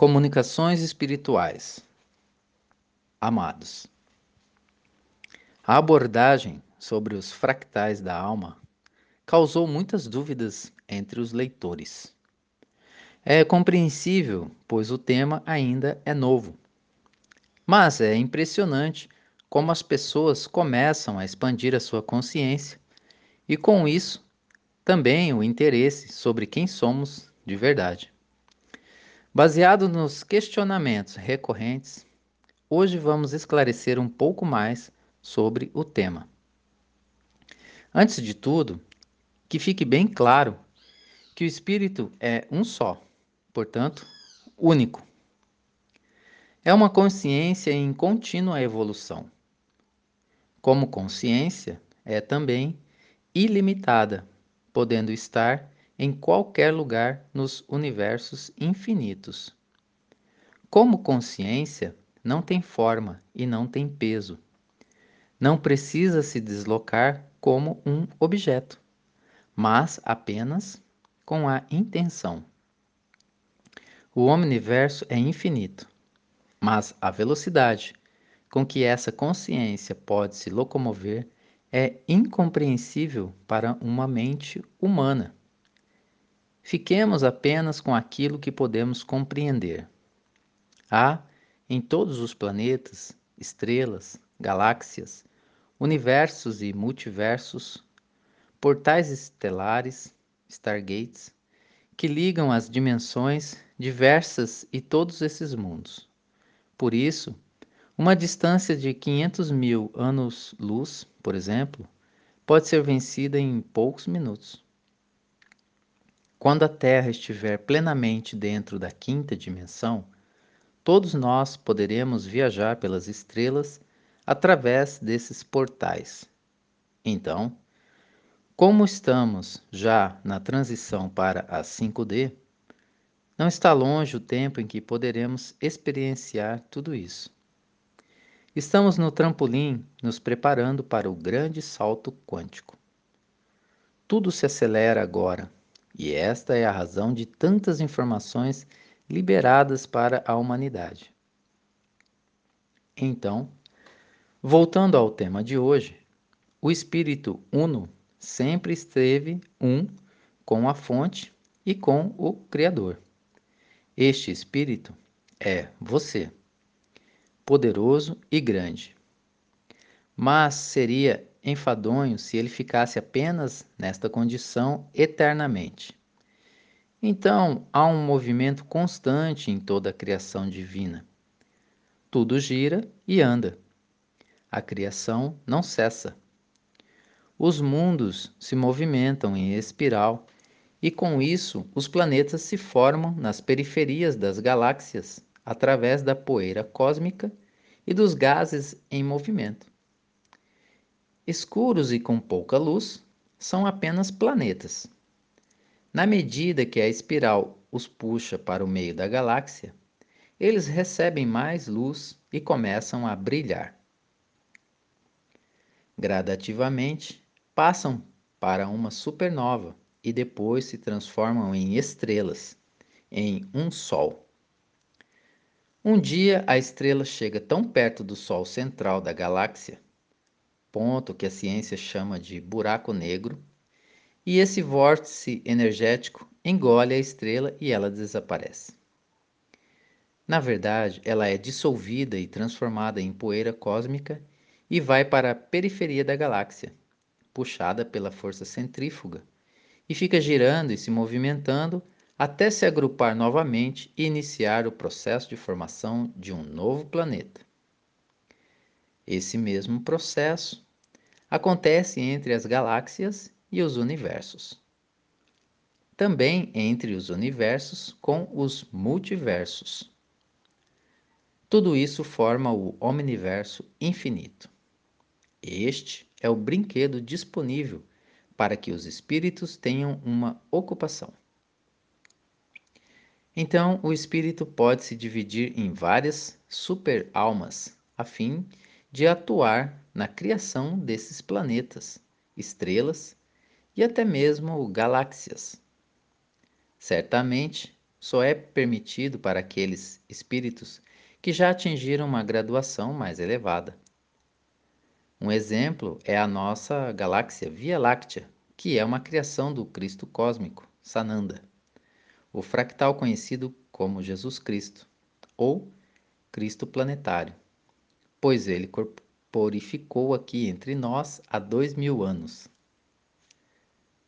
Comunicações espirituais. Amados, a abordagem sobre os fractais da alma causou muitas dúvidas entre os leitores. É compreensível, pois o tema ainda é novo. Mas é impressionante como as pessoas começam a expandir a sua consciência e, com isso, também o interesse sobre quem somos de verdade. Baseado nos questionamentos recorrentes, hoje vamos esclarecer um pouco mais sobre o tema. Antes de tudo, que fique bem claro que o espírito é um só, portanto, único. É uma consciência em contínua evolução. Como consciência, é também ilimitada, podendo estar em qualquer lugar nos universos infinitos. Como consciência, não tem forma e não tem peso. Não precisa se deslocar como um objeto, mas apenas com a intenção. O omniverso é infinito, mas a velocidade com que essa consciência pode se locomover é incompreensível para uma mente humana. Fiquemos apenas com aquilo que podemos compreender. Há, em todos os planetas, estrelas, galáxias, universos e multiversos, portais estelares, stargates, que ligam as dimensões diversas e todos esses mundos. Por isso, uma distância de 500 mil anos-luz, por exemplo, pode ser vencida em poucos minutos. Quando a Terra estiver plenamente dentro da quinta dimensão, todos nós poderemos viajar pelas estrelas através desses portais. Então, como estamos já na transição para a 5D, não está longe o tempo em que poderemos experienciar tudo isso. Estamos no trampolim nos preparando para o grande salto quântico. Tudo se acelera agora e esta é a razão de tantas informações liberadas para a humanidade. Então, voltando ao tema de hoje, o espírito uno sempre esteve um com a fonte e com o Criador. Este espírito é você, poderoso e grande. Mas seria enfadonho se ele ficasse apenas nesta condição eternamente. Então, há um movimento constante em toda a criação divina. Tudo gira e anda. A criação não cessa. Os mundos se movimentam em espiral e, com isso, os planetas se formam nas periferias das galáxias através da poeira cósmica e dos gases em movimento escuros e com pouca luz, são apenas planetas. Na medida que a espiral os puxa para o meio da galáxia, eles recebem mais luz e começam a brilhar. Gradativamente, passam para uma supernova e depois se transformam em estrelas, em um Sol. Um dia a estrela chega tão perto do Sol central da galáxia ponto que a ciência chama de buraco negro, e esse vórtice energético engole a estrela e ela desaparece. Na verdade, ela é dissolvida e transformada em poeira cósmica e vai para a periferia da galáxia, puxada pela força centrífuga, e fica girando e se movimentando até se agrupar novamente e iniciar o processo de formação de um novo planeta. Esse mesmo processo acontece entre as galáxias e os universos. Também entre os universos com os multiversos. Tudo isso forma o omniverso infinito. Este é o brinquedo disponível para que os espíritos tenham uma ocupação. Então, o espírito pode se dividir em várias super-almas, a fim de atuar na criação desses planetas, estrelas e até mesmo galáxias. Certamente, só é permitido para aqueles espíritos que já atingiram uma graduação mais elevada. Um exemplo é a nossa galáxia Via Láctea, que é uma criação do Cristo cósmico, Sananda, o fractal conhecido como Jesus Cristo, ou Cristo planetário, pois ele corporificou aqui entre nós há dois mil anos.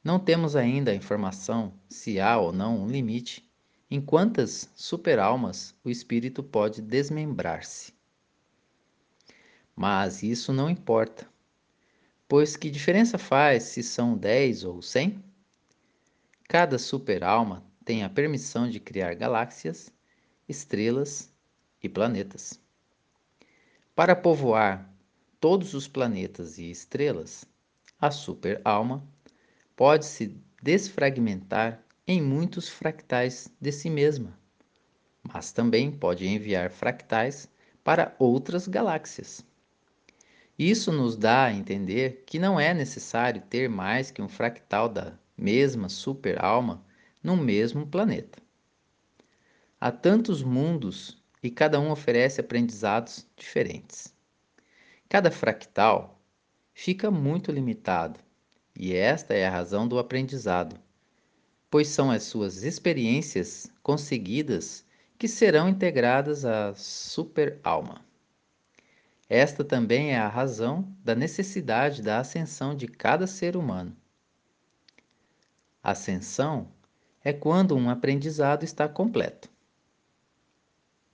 Não temos ainda a informação se há ou não um limite em quantas superalmas o espírito pode desmembrar-se. Mas isso não importa, pois que diferença faz se são 10 ou 100? Cada superalma tem a permissão de criar galáxias, estrelas e planetas. Para povoar todos os planetas e estrelas, a superalma pode se desfragmentar em muitos fractais de si mesma, mas também pode enviar fractais para outras galáxias. Isso nos dá a entender que não é necessário ter mais que um fractal da mesma super-alma no mesmo planeta. Há tantos mundos e cada um oferece aprendizados diferentes. Cada fractal fica muito limitado e esta é a razão do aprendizado, pois são as suas experiências conseguidas que serão integradas à super-alma. Esta também é a razão da necessidade da ascensão de cada ser humano. Ascensão é quando um aprendizado está completo.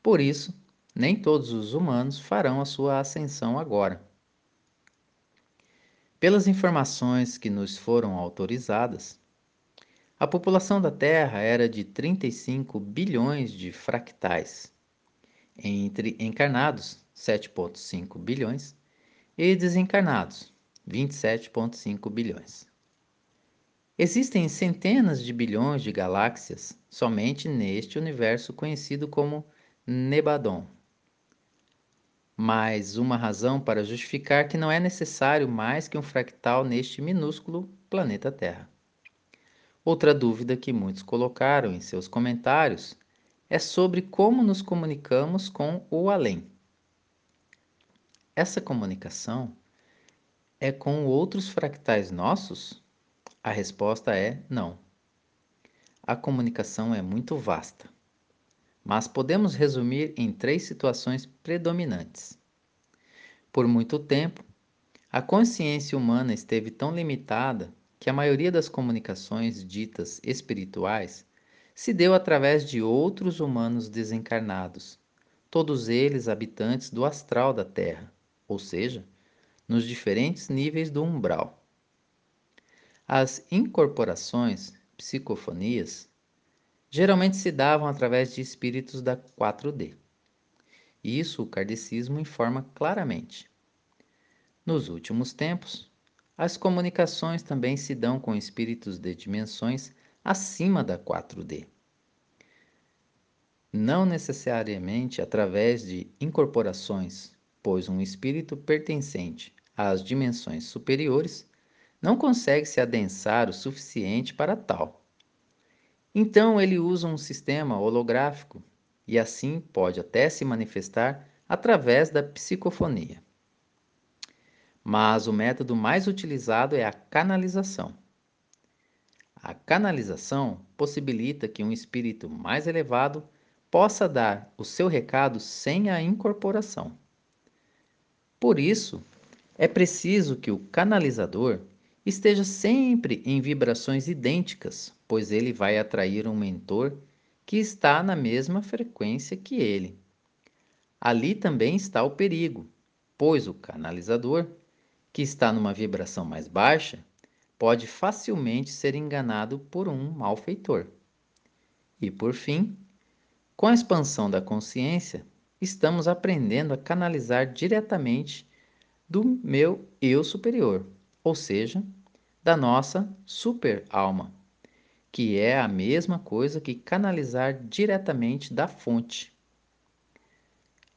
Por isso, nem todos os humanos farão a sua ascensão agora. Pelas informações que nos foram autorizadas, a população da Terra era de 35 bilhões de fractais, entre encarnados, 7,5 bilhões, e desencarnados, 27,5 bilhões. Existem centenas de bilhões de galáxias somente neste universo conhecido como Nebadon mais uma razão para justificar que não é necessário mais que um fractal neste minúsculo planeta Terra. Outra dúvida que muitos colocaram em seus comentários é sobre como nos comunicamos com o além. Essa comunicação é com outros fractais nossos? A resposta é não. A comunicação é muito vasta mas podemos resumir em três situações predominantes. Por muito tempo, a consciência humana esteve tão limitada que a maioria das comunicações ditas espirituais se deu através de outros humanos desencarnados, todos eles habitantes do astral da Terra, ou seja, nos diferentes níveis do umbral. As incorporações, psicofonias, geralmente se davam através de espíritos da 4D. Isso o kardecismo informa claramente. Nos últimos tempos, as comunicações também se dão com espíritos de dimensões acima da 4D. Não necessariamente através de incorporações, pois um espírito pertencente às dimensões superiores não consegue se adensar o suficiente para tal. Então ele usa um sistema holográfico e assim pode até se manifestar através da psicofonia. Mas o método mais utilizado é a canalização. A canalização possibilita que um espírito mais elevado possa dar o seu recado sem a incorporação. Por isso, é preciso que o canalizador esteja sempre em vibrações idênticas, pois ele vai atrair um mentor que está na mesma frequência que ele. Ali também está o perigo, pois o canalizador, que está numa vibração mais baixa, pode facilmente ser enganado por um malfeitor. E por fim, com a expansão da consciência, estamos aprendendo a canalizar diretamente do meu eu superior, ou seja, da nossa super-alma, que é a mesma coisa que canalizar diretamente da fonte.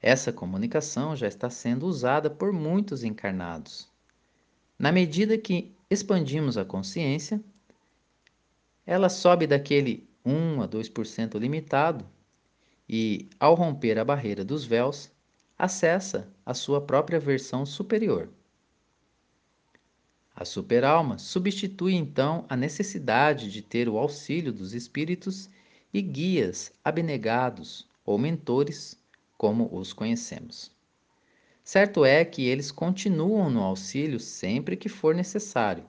Essa comunicação já está sendo usada por muitos encarnados. Na medida que expandimos a consciência, ela sobe daquele 1 a 2% limitado e, ao romper a barreira dos véus, acessa a sua própria versão superior. A superalma substitui então a necessidade de ter o auxílio dos espíritos e guias abnegados ou mentores, como os conhecemos. Certo é que eles continuam no auxílio sempre que for necessário,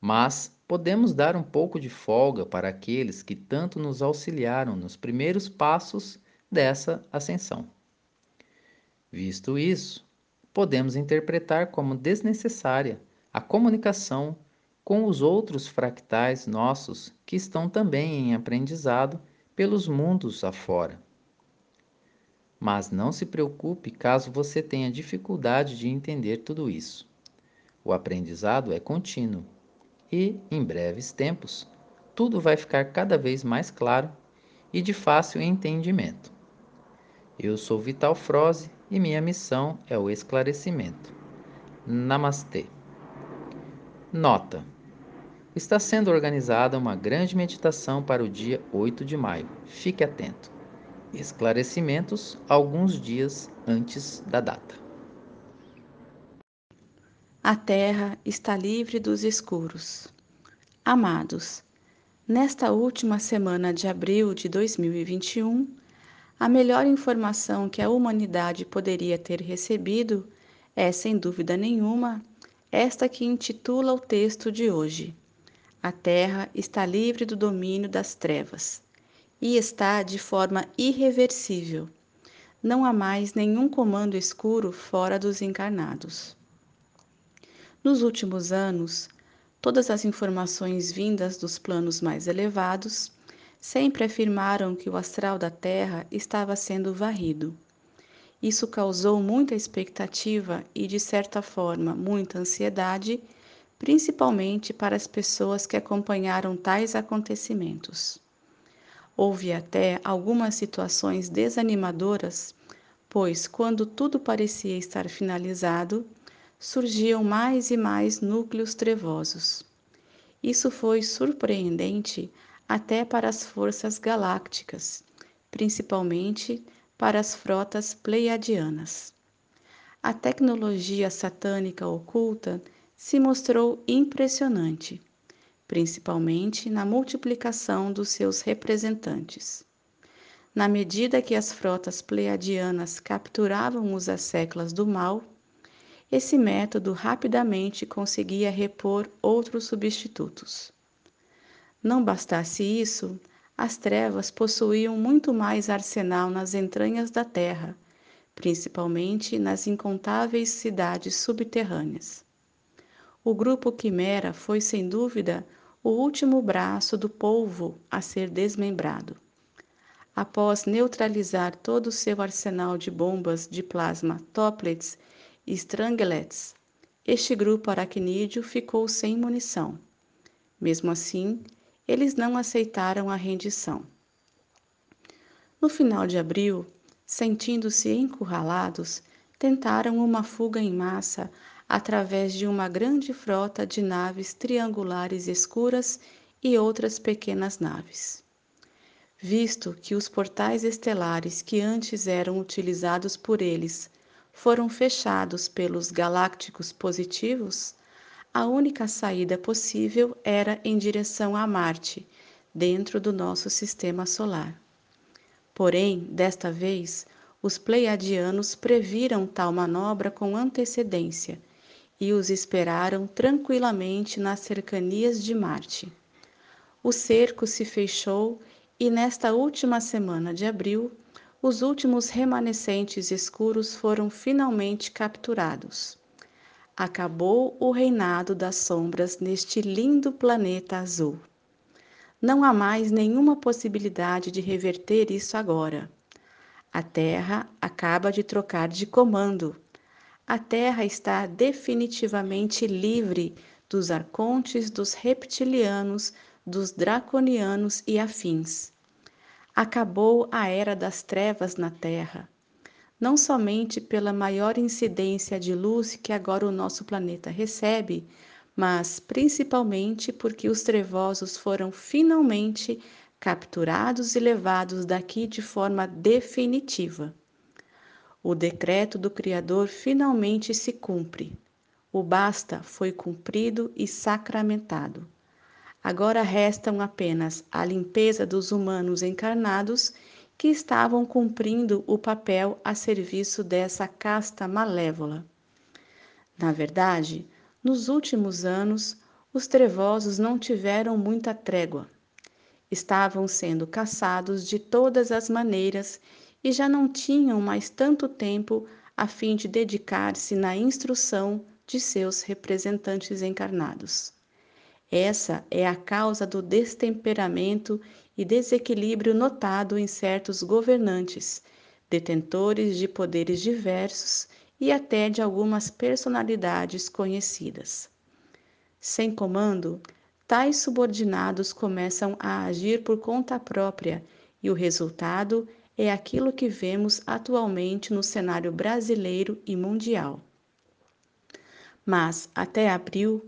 mas podemos dar um pouco de folga para aqueles que tanto nos auxiliaram nos primeiros passos dessa ascensão. Visto isso, podemos interpretar como desnecessária a comunicação com os outros fractais nossos que estão também em aprendizado pelos mundos afora. Mas não se preocupe caso você tenha dificuldade de entender tudo isso. O aprendizado é contínuo e, em breves tempos, tudo vai ficar cada vez mais claro e de fácil entendimento. Eu sou Vital Froze e minha missão é o esclarecimento. Namastê. Nota: Está sendo organizada uma grande meditação para o dia 8 de maio. Fique atento. Esclarecimentos alguns dias antes da data. A terra está livre dos escuros. Amados, nesta última semana de abril de 2021, a melhor informação que a humanidade poderia ter recebido é, sem dúvida nenhuma, esta que intitula o texto de hoje. A Terra está livre do domínio das trevas e está de forma irreversível. Não há mais nenhum comando escuro fora dos encarnados. Nos últimos anos, todas as informações vindas dos planos mais elevados sempre afirmaram que o astral da Terra estava sendo varrido. Isso causou muita expectativa e, de certa forma, muita ansiedade, principalmente para as pessoas que acompanharam tais acontecimentos. Houve até algumas situações desanimadoras, pois, quando tudo parecia estar finalizado, surgiam mais e mais núcleos trevosos. Isso foi surpreendente até para as forças galácticas, principalmente para as frotas pleiadianas. A tecnologia satânica oculta se mostrou impressionante, principalmente na multiplicação dos seus representantes. Na medida que as frotas pleiadianas capturavam os asseclas do mal, esse método rapidamente conseguia repor outros substitutos. Não bastasse isso, as trevas possuíam muito mais arsenal nas entranhas da terra, principalmente nas incontáveis cidades subterrâneas. O grupo Quimera foi, sem dúvida, o último braço do polvo a ser desmembrado. Após neutralizar todo o seu arsenal de bombas de plasma Toplets e Stranglets, este grupo aracnídeo ficou sem munição. Mesmo assim, eles não aceitaram a rendição. No final de abril, sentindo-se encurralados, tentaram uma fuga em massa através de uma grande frota de naves triangulares escuras e outras pequenas naves. Visto que os portais estelares que antes eram utilizados por eles foram fechados pelos galácticos positivos, a única saída possível era em direção a Marte, dentro do nosso sistema solar. Porém, desta vez, os pleiadianos previram tal manobra com antecedência e os esperaram tranquilamente nas cercanias de Marte. O cerco se fechou e, nesta última semana de abril, os últimos remanescentes escuros foram finalmente capturados acabou o reinado das sombras neste lindo planeta azul. Não há mais nenhuma possibilidade de reverter isso agora. A Terra acaba de trocar de comando. A Terra está definitivamente livre dos arcontes, dos reptilianos, dos draconianos e afins. Acabou a era das trevas na Terra não somente pela maior incidência de luz que agora o nosso planeta recebe, mas principalmente porque os trevosos foram finalmente capturados e levados daqui de forma definitiva. O decreto do Criador finalmente se cumpre. O basta foi cumprido e sacramentado. Agora restam apenas a limpeza dos humanos encarnados que estavam cumprindo o papel a serviço dessa casta malévola. Na verdade, nos últimos anos, os trevosos não tiveram muita trégua. Estavam sendo caçados de todas as maneiras e já não tinham mais tanto tempo a fim de dedicar-se na instrução de seus representantes encarnados. Essa é a causa do destemperamento e desequilíbrio notado em certos governantes, detentores de poderes diversos e até de algumas personalidades conhecidas. Sem comando, tais subordinados começam a agir por conta própria e o resultado é aquilo que vemos atualmente no cenário brasileiro e mundial. Mas, até abril,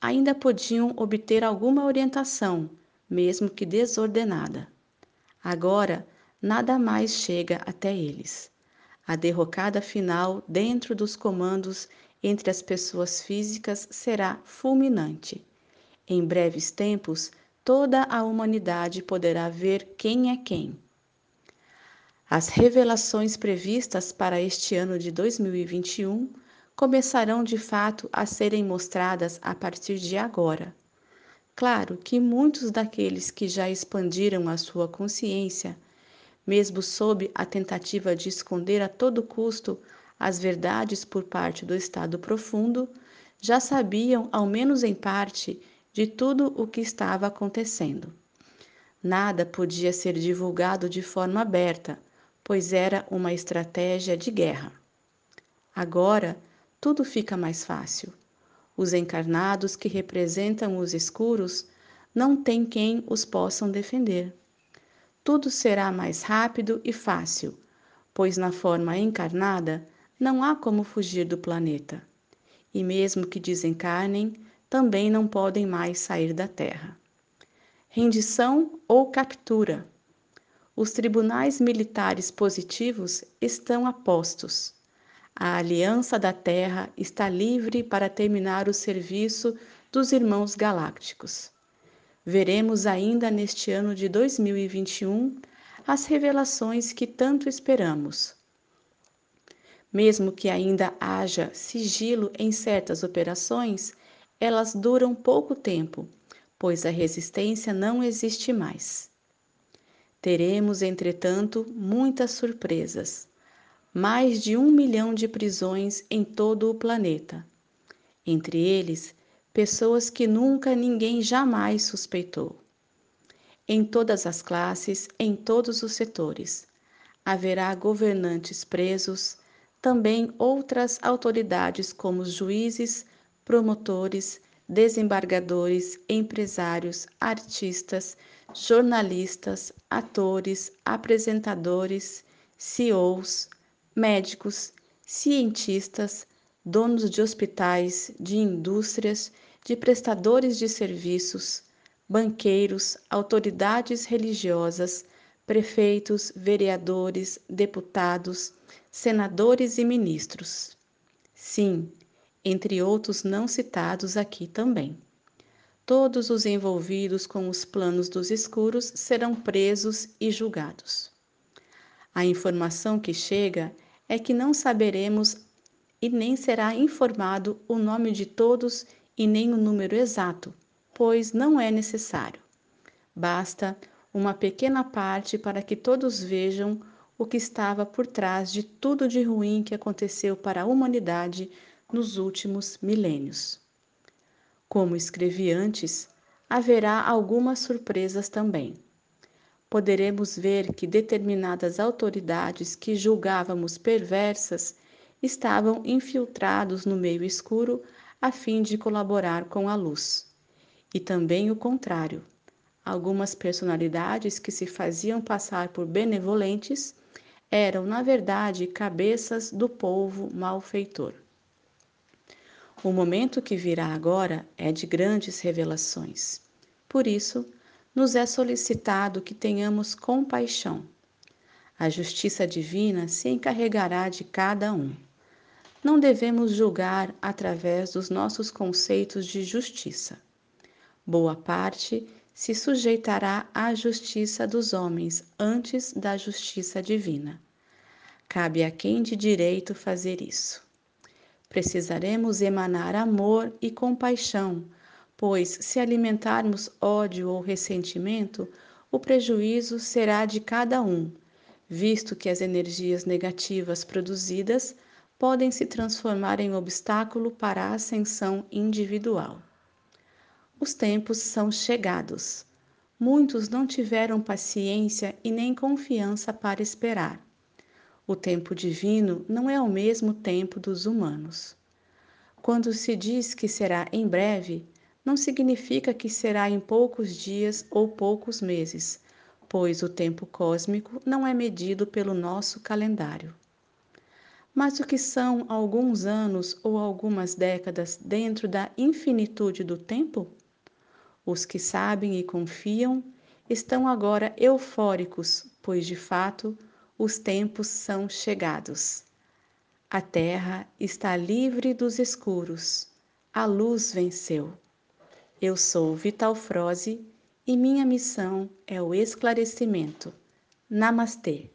ainda podiam obter alguma orientação, mesmo que desordenada. Agora, nada mais chega até eles. A derrocada final dentro dos comandos entre as pessoas físicas será fulminante. Em breves tempos, toda a humanidade poderá ver quem é quem. As revelações previstas para este ano de 2021 começarão de fato a serem mostradas a partir de agora. Claro que muitos daqueles que já expandiram a sua consciência, mesmo sob a tentativa de esconder a todo custo as verdades por parte do estado profundo, já sabiam, ao menos em parte, de tudo o que estava acontecendo. Nada podia ser divulgado de forma aberta, pois era uma estratégia de guerra. Agora, tudo fica mais fácil. Os encarnados que representam os escuros não têm quem os possam defender. Tudo será mais rápido e fácil, pois na forma encarnada não há como fugir do planeta. E mesmo que desencarnem, também não podem mais sair da Terra. Rendição ou captura. Os tribunais militares positivos estão a postos a Aliança da Terra está livre para terminar o serviço dos irmãos galácticos. Veremos ainda neste ano de 2021 as revelações que tanto esperamos. Mesmo que ainda haja sigilo em certas operações, elas duram pouco tempo, pois a resistência não existe mais. Teremos, entretanto, muitas surpresas mais de um milhão de prisões em todo o planeta. Entre eles, pessoas que nunca ninguém jamais suspeitou. Em todas as classes, em todos os setores, haverá governantes presos, também outras autoridades como juízes, promotores, desembargadores, empresários, artistas, jornalistas, atores, apresentadores, CEOs, médicos, cientistas, donos de hospitais, de indústrias, de prestadores de serviços, banqueiros, autoridades religiosas, prefeitos, vereadores, deputados, senadores e ministros. Sim, entre outros não citados aqui também. Todos os envolvidos com os planos dos escuros serão presos e julgados. A informação que chega é que não saberemos e nem será informado o nome de todos e nem o número exato, pois não é necessário. Basta uma pequena parte para que todos vejam o que estava por trás de tudo de ruim que aconteceu para a humanidade nos últimos milênios. Como escrevi antes, haverá algumas surpresas também poderemos ver que determinadas autoridades que julgávamos perversas estavam infiltrados no meio escuro a fim de colaborar com a luz. E também o contrário. Algumas personalidades que se faziam passar por benevolentes eram, na verdade, cabeças do povo malfeitor. O momento que virá agora é de grandes revelações. Por isso, nos é solicitado que tenhamos compaixão. A justiça divina se encarregará de cada um. Não devemos julgar através dos nossos conceitos de justiça. Boa parte se sujeitará à justiça dos homens antes da justiça divina. Cabe a quem de direito fazer isso. Precisaremos emanar amor e compaixão, pois se alimentarmos ódio ou ressentimento, o prejuízo será de cada um, visto que as energias negativas produzidas podem se transformar em obstáculo para a ascensão individual. Os tempos são chegados. Muitos não tiveram paciência e nem confiança para esperar. O tempo divino não é o mesmo tempo dos humanos. Quando se diz que será em breve, não significa que será em poucos dias ou poucos meses, pois o tempo cósmico não é medido pelo nosso calendário. Mas o que são alguns anos ou algumas décadas dentro da infinitude do tempo? Os que sabem e confiam estão agora eufóricos, pois de fato os tempos são chegados. A terra está livre dos escuros, a luz venceu. Eu sou Vital Froze e minha missão é o esclarecimento. Namastê!